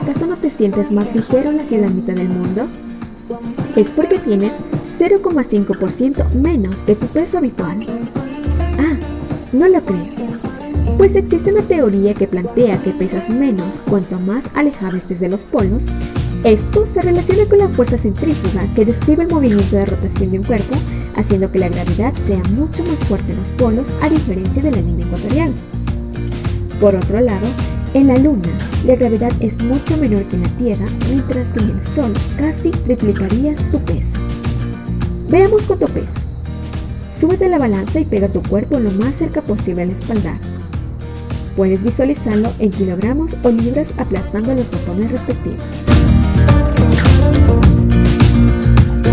¿Acaso no te sientes más ligero en la ciudad mitad del mundo? Es porque tienes 0,5% menos que tu peso habitual. Ah, ¿no lo crees? Pues existe una teoría que plantea que pesas menos cuanto más alejado estés de los polos. Esto se relaciona con la fuerza centrífuga que describe el movimiento de rotación de un cuerpo, haciendo que la gravedad sea mucho más fuerte en los polos a diferencia de la línea ecuatorial. Por otro lado, en la Luna, la gravedad es mucho menor que en la Tierra, mientras que en el Sol casi triplicarías tu peso. Veamos cuánto pesas. Súbete la balanza y pega tu cuerpo lo más cerca posible al espaldar. Puedes visualizarlo en kilogramos o libras aplastando los botones respectivos.